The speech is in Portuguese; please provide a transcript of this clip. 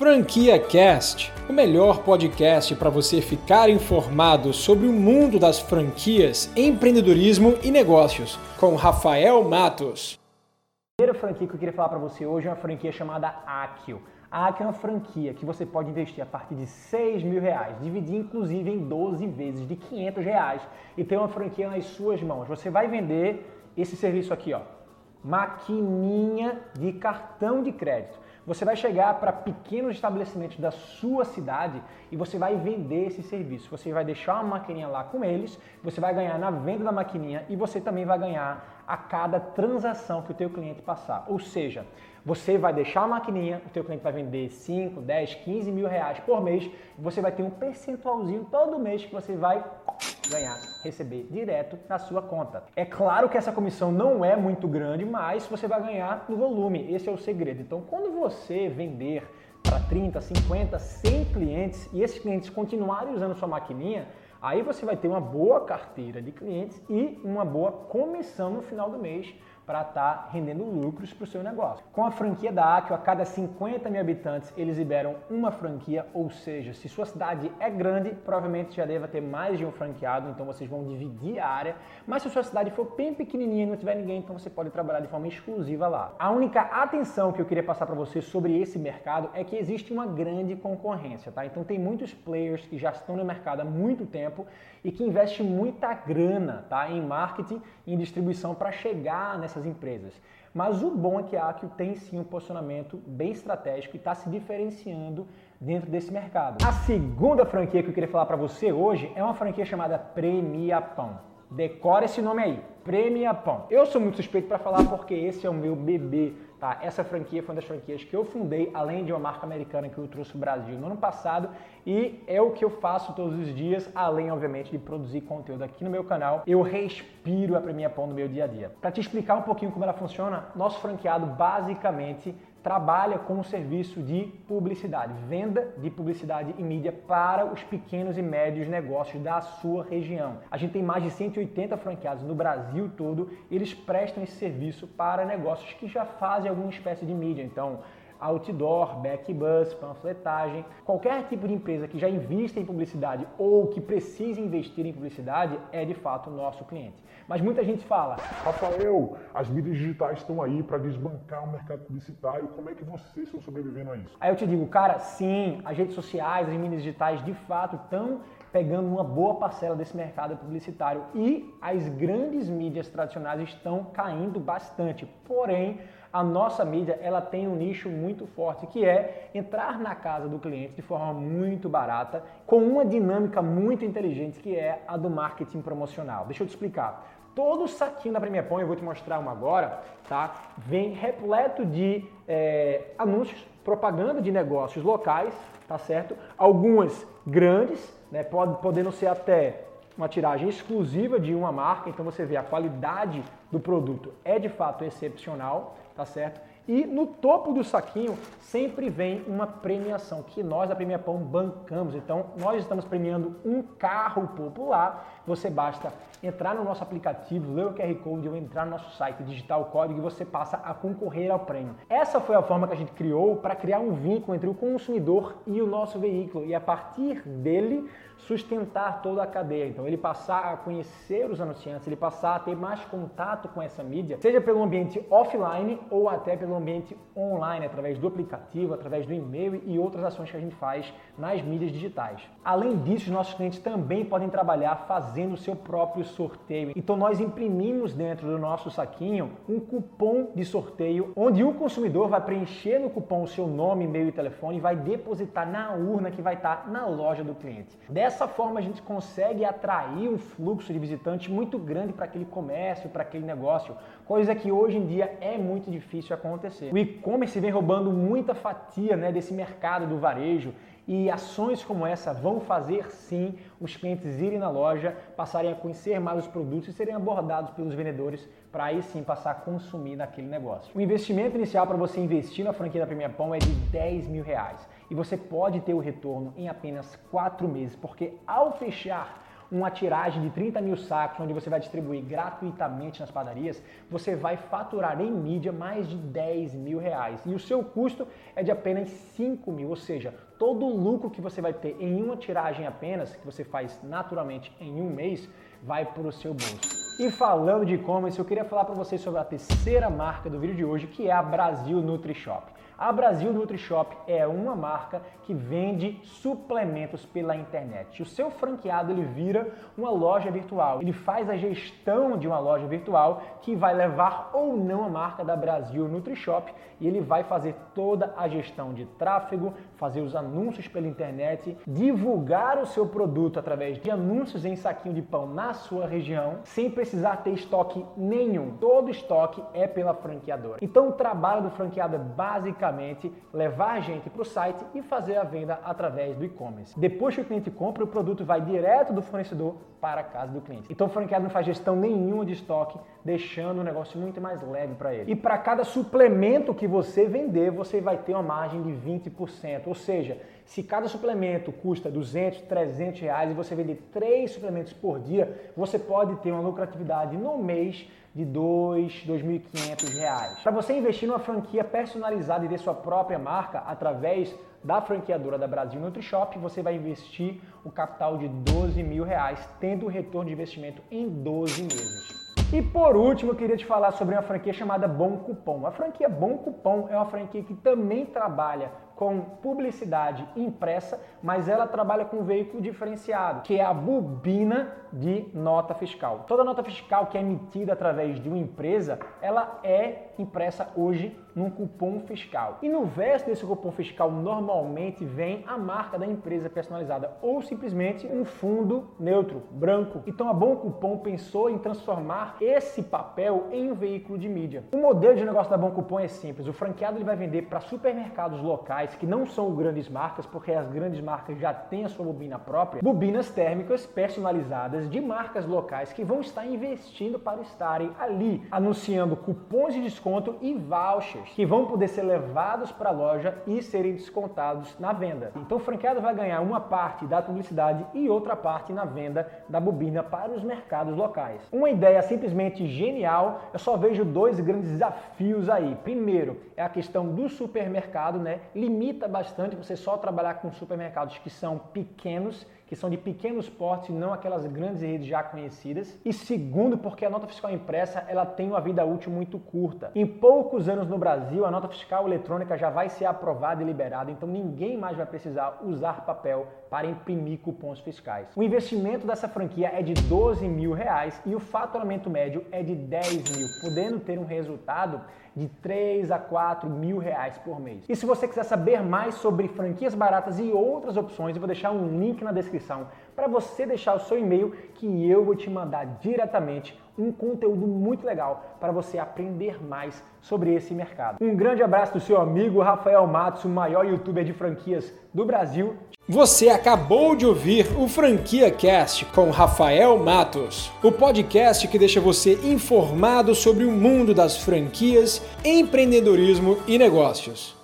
Franquia Cast, o melhor podcast para você ficar informado sobre o mundo das franquias, empreendedorismo e negócios, com Rafael Matos. A primeira franquia que eu queria falar para você hoje é uma franquia chamada Akio. A Akio é uma franquia que você pode investir a partir de 6 mil reais, dividir inclusive em 12 vezes de 500 reais e ter uma franquia nas suas mãos. Você vai vender esse serviço aqui, ó, maquininha de cartão de crédito. Você vai chegar para pequenos estabelecimentos da sua cidade e você vai vender esse serviço. Você vai deixar uma maquininha lá com eles, você vai ganhar na venda da maquininha e você também vai ganhar a cada transação que o teu cliente passar. Ou seja, você vai deixar a maquininha, o teu cliente vai vender 5, 10, 15 mil reais por mês você vai ter um percentualzinho todo mês que você vai ganhar, receber direto na sua conta. É claro que essa comissão não é muito grande, mas você vai ganhar no volume. Esse é o segredo. Então, quando você vender para 30, 50, 100 clientes e esses clientes continuarem usando sua maquininha, aí você vai ter uma boa carteira de clientes e uma boa comissão no final do mês para estar tá rendendo lucros para o seu negócio. Com a franquia da Accio, a cada 50 mil habitantes, eles liberam uma franquia, ou seja, se sua cidade é grande, provavelmente já deva ter mais de um franqueado, então vocês vão dividir a área. Mas se sua cidade for bem pequenininha e não tiver ninguém, então você pode trabalhar de forma exclusiva lá. A única atenção que eu queria passar para você sobre esse mercado é que existe uma grande concorrência, tá? Então tem muitos players que já estão no mercado há muito tempo e que investem muita grana, tá, em marketing em distribuição para chegar nessas essas empresas. Mas o bom é que a Accio tem sim um posicionamento bem estratégico e está se diferenciando dentro desse mercado. A segunda franquia que eu queria falar para você hoje é uma franquia chamada Premia Pão. Decora esse nome aí, Premia Pão. Eu sou muito suspeito para falar porque esse é o meu bebê Tá? Essa franquia foi uma das franquias que eu fundei, além de uma marca americana que eu trouxe o Brasil no ano passado e é o que eu faço todos os dias, além, obviamente, de produzir conteúdo aqui no meu canal. Eu respiro a Premia Pão no meu dia a dia. Para te explicar um pouquinho como ela funciona, nosso franqueado basicamente trabalha com o serviço de publicidade, venda de publicidade e mídia para os pequenos e médios negócios da sua região. A gente tem mais de 180 franqueados no Brasil todo eles prestam esse serviço para negócios que já fazem alguma espécie de mídia. Então, outdoor, backbus, panfletagem, qualquer tipo de empresa que já invista em publicidade ou que precise investir em publicidade é de fato o nosso cliente. Mas muita gente fala: Rafael, as mídias digitais estão aí para desbancar o mercado publicitário, como é que vocês estão sobrevivendo a isso? Aí eu te digo, cara, sim, as redes sociais, as mídias digitais de fato estão pegando uma boa parcela desse mercado publicitário e as grandes mídias tradicionais estão caindo bastante. Porém, a nossa mídia ela tem um nicho muito forte que é entrar na casa do cliente de forma muito barata, com uma dinâmica muito inteligente que é a do marketing promocional. Deixa eu te explicar. Todo o saquinho da Premier Pão, eu vou te mostrar uma agora, tá? Vem repleto de é, anúncios, propaganda de negócios locais, tá certo? Algumas grandes, né? Pode, podendo ser até uma tiragem exclusiva de uma marca, então você vê a qualidade do produto é de fato excepcional tá certo? E no topo do saquinho sempre vem uma premiação que nós da Premia Pão bancamos. Então, nós estamos premiando um carro popular. Você basta entrar no nosso aplicativo, ler o QR Code ou entrar no nosso site, digitar o código e você passa a concorrer ao prêmio. Essa foi a forma que a gente criou para criar um vínculo entre o consumidor e o nosso veículo e a partir dele sustentar toda a cadeia. Então, ele passar a conhecer os anunciantes, ele passar a ter mais contato com essa mídia, seja pelo ambiente offline ou até pelo ambiente online, através do aplicativo, através do e-mail e outras ações que a gente faz nas mídias digitais. Além disso, os nossos clientes também podem trabalhar fazendo o seu próprio sorteio. Então, nós imprimimos dentro do nosso saquinho um cupom de sorteio, onde o consumidor vai preencher no cupom o seu nome, e-mail e telefone e vai depositar na urna que vai estar na loja do cliente. Dessa forma, a gente consegue atrair um fluxo de visitantes muito grande para aquele comércio, para aquele negócio, coisa que hoje em dia é muito difícil acontecer. O e-commerce vem roubando muita fatia né, desse mercado do varejo e ações como essa vão fazer sim os clientes irem na loja, passarem a conhecer mais os produtos e serem abordados pelos vendedores para aí sim passar a consumir naquele negócio. O investimento inicial para você investir na franquia da Premier Pão é de 10 mil reais e você pode ter o retorno em apenas quatro meses, porque ao fechar uma tiragem de 30 mil sacos, onde você vai distribuir gratuitamente nas padarias, você vai faturar em mídia mais de 10 mil reais. E o seu custo é de apenas 5 mil, ou seja, todo o lucro que você vai ter em uma tiragem apenas, que você faz naturalmente em um mês, vai para o seu bolso. E falando de e-commerce, eu queria falar para vocês sobre a terceira marca do vídeo de hoje, que é a Brasil NutriShop. A Brasil NutriShop é uma marca que vende suplementos pela internet. O seu franqueado ele vira uma loja virtual. Ele faz a gestão de uma loja virtual que vai levar ou não a marca da Brasil NutriShop e ele vai fazer toda a gestão de tráfego, fazer os anúncios pela internet, divulgar o seu produto através de anúncios em saquinho de pão na sua região, sem precisar ter estoque nenhum. Todo estoque é pela franqueadora. Então o trabalho do franqueado é basicamente basicamente levar a gente para o site e fazer a venda através do e-commerce. Depois que o cliente compra, o produto vai direto do fornecedor para a casa do cliente. Então o franqueado não faz gestão nenhuma de estoque, deixando o negócio muito mais leve para ele. E para cada suplemento que você vender, você vai ter uma margem de 20%. Ou seja, se cada suplemento custa 200, 300 reais e você vender três suplementos por dia, você pode ter uma lucratividade no mês de 2.500 reais. Para você investir numa franquia personalizada e ter sua própria marca através da franqueadora da Brasil NutriShop, você vai investir o capital de 12 mil reais, tendo o retorno de investimento em 12 meses. E por último, eu queria te falar sobre uma franquia chamada Bom Cupom. A franquia Bom Cupom é uma franquia que também trabalha com publicidade impressa, mas ela trabalha com um veículo diferenciado, que é a bobina de nota fiscal. Toda nota fiscal que é emitida através de uma empresa, ela é impressa hoje num cupom fiscal. E no verso desse cupom fiscal normalmente vem a marca da empresa personalizada ou simplesmente um fundo neutro, branco. Então a Bom Cupom pensou em transformar esse papel em um veículo de mídia. O modelo de negócio da Bom Cupom é simples. O franqueado ele vai vender para supermercados locais que não são grandes marcas, porque as grandes marcas já têm a sua bobina própria, bobinas térmicas personalizadas de marcas locais que vão estar investindo para estarem ali, anunciando cupons de desconto e vouchers que vão poder ser levados para a loja e serem descontados na venda. Então o franqueado vai ganhar uma parte da publicidade e outra parte na venda da bobina para os mercados locais. Uma ideia simplesmente genial, eu só vejo dois grandes desafios aí. Primeiro, é a questão do supermercado, né? Bastante você só trabalhar com supermercados que são pequenos que são de pequenos portes e não aquelas grandes redes já conhecidas. E segundo, porque a nota fiscal impressa ela tem uma vida útil muito curta. Em poucos anos no Brasil, a nota fiscal eletrônica já vai ser aprovada e liberada, então ninguém mais vai precisar usar papel para imprimir cupons fiscais. O investimento dessa franquia é de 12 mil reais e o faturamento médio é de 10 mil, podendo ter um resultado de 3 a 4 mil reais por mês. E se você quiser saber mais sobre franquias baratas e outras opções, eu vou deixar um link na descrição para você deixar o seu e-mail que eu vou te mandar diretamente um conteúdo muito legal para você aprender mais sobre esse mercado. Um grande abraço do seu amigo Rafael Matos, o maior youtuber de franquias do Brasil. Você acabou de ouvir o Franquia Cast com Rafael Matos, o podcast que deixa você informado sobre o mundo das franquias, empreendedorismo e negócios.